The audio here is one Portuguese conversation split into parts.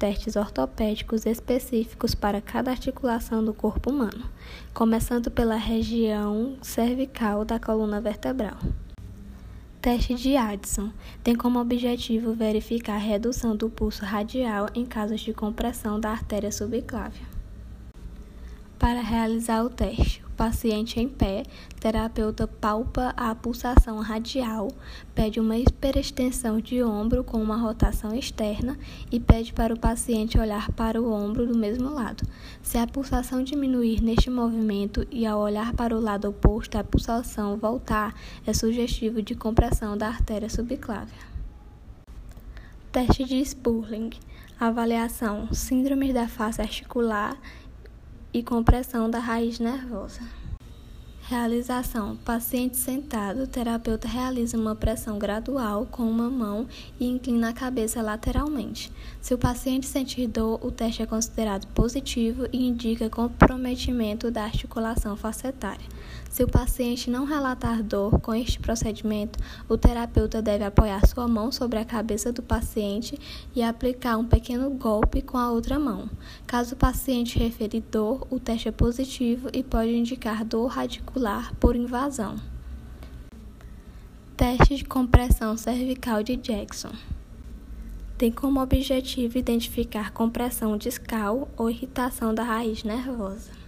testes ortopédicos específicos para cada articulação do corpo humano, começando pela região cervical da coluna vertebral. Teste de Addison tem como objetivo verificar a redução do pulso radial em casos de compressão da artéria subclávia. Para realizar o teste, paciente em pé, terapeuta palpa a pulsação radial, pede uma hiperextensão de ombro com uma rotação externa e pede para o paciente olhar para o ombro do mesmo lado. Se a pulsação diminuir neste movimento e ao olhar para o lado oposto a pulsação voltar, é sugestivo de compressão da artéria subclávia. Teste de Spurling. Avaliação: Síndrome da face articular e compressão da raiz nervosa. Realização: paciente sentado, o terapeuta realiza uma pressão gradual com uma mão e inclina a cabeça lateralmente. Se o paciente sentir dor, o teste é considerado positivo e indica comprometimento da articulação facetária. Se o paciente não relatar dor com este procedimento, o terapeuta deve apoiar sua mão sobre a cabeça do paciente e aplicar um pequeno golpe com a outra mão. Caso o paciente referir dor, o teste é positivo e pode indicar dor radicular por invasão. Teste de compressão cervical de Jackson. Tem como objetivo identificar compressão discal ou irritação da raiz nervosa.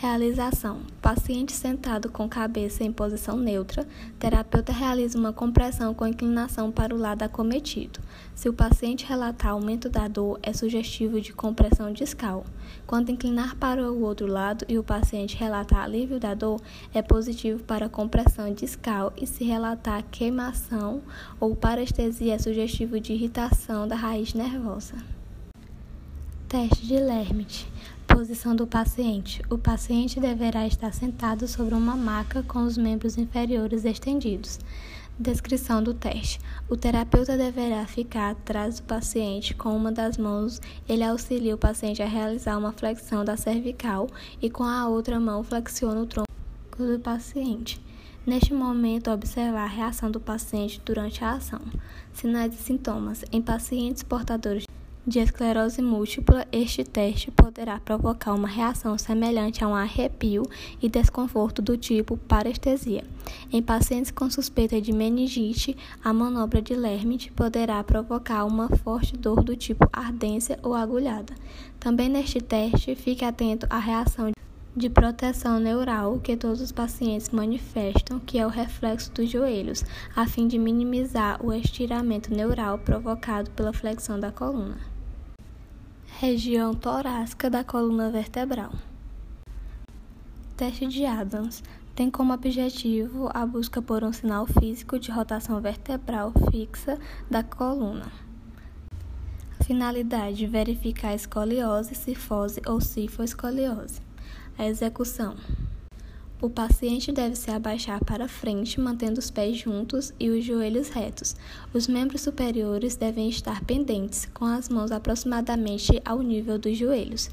Realização: paciente sentado com cabeça em posição neutra, terapeuta realiza uma compressão com inclinação para o lado acometido. Se o paciente relatar aumento da dor, é sugestivo de compressão discal. Quando inclinar para o outro lado e o paciente relatar alívio da dor, é positivo para compressão discal e se relatar queimação ou parestesia, é sugestivo de irritação da raiz nervosa. Teste de Lermit. Posição do paciente: O paciente deverá estar sentado sobre uma maca com os membros inferiores estendidos. Descrição do teste: O terapeuta deverá ficar atrás do paciente com uma das mãos. Ele auxilia o paciente a realizar uma flexão da cervical e com a outra mão flexiona o tronco do paciente. Neste momento, observar a reação do paciente durante a ação. Sinais e sintomas: Em pacientes portadores de esclerose múltipla, este teste poderá provocar uma reação semelhante a um arrepio e desconforto do tipo parestesia. Em pacientes com suspeita de meningite, a manobra de Lermit poderá provocar uma forte dor do tipo ardência ou agulhada. Também neste teste, fique atento à reação de proteção neural que todos os pacientes manifestam, que é o reflexo dos joelhos, a fim de minimizar o estiramento neural provocado pela flexão da coluna região torácica da coluna vertebral. Teste de Adams tem como objetivo a busca por um sinal físico de rotação vertebral fixa da coluna. Finalidade: verificar a escoliose, cifose ou cifoescoliose. A execução. O paciente deve se abaixar para frente, mantendo os pés juntos e os joelhos retos. Os membros superiores devem estar pendentes, com as mãos aproximadamente ao nível dos joelhos.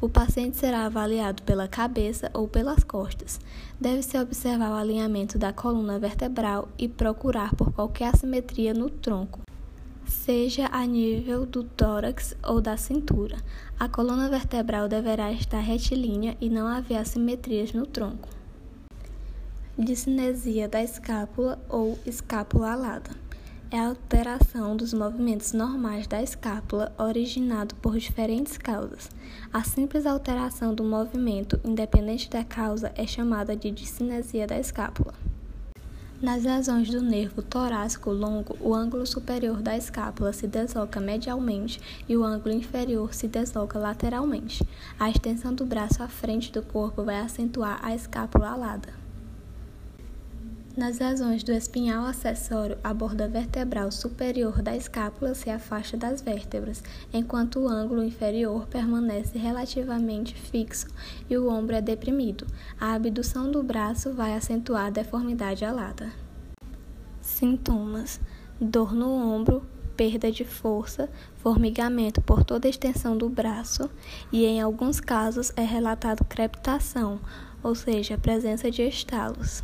O paciente será avaliado pela cabeça ou pelas costas. Deve-se observar o alinhamento da coluna vertebral e procurar por qualquer assimetria no tronco seja a nível do tórax ou da cintura. A coluna vertebral deverá estar retilínea e não haver assimetrias no tronco discinesia da escápula ou escápula alada. É a alteração dos movimentos normais da escápula originado por diferentes causas. A simples alteração do movimento, independente da causa, é chamada de discinesia da escápula. Nas lesões do nervo torácico longo, o ângulo superior da escápula se desloca medialmente e o ângulo inferior se desloca lateralmente. A extensão do braço à frente do corpo vai acentuar a escápula alada. Nas lesões do espinhal acessório, a borda vertebral superior da escápula se afasta das vértebras, enquanto o ângulo inferior permanece relativamente fixo e o ombro é deprimido. A abdução do braço vai acentuar a deformidade alada. Sintomas: dor no ombro, perda de força, formigamento por toda a extensão do braço e, em alguns casos, é relatado crepitação, ou seja, presença de estalos.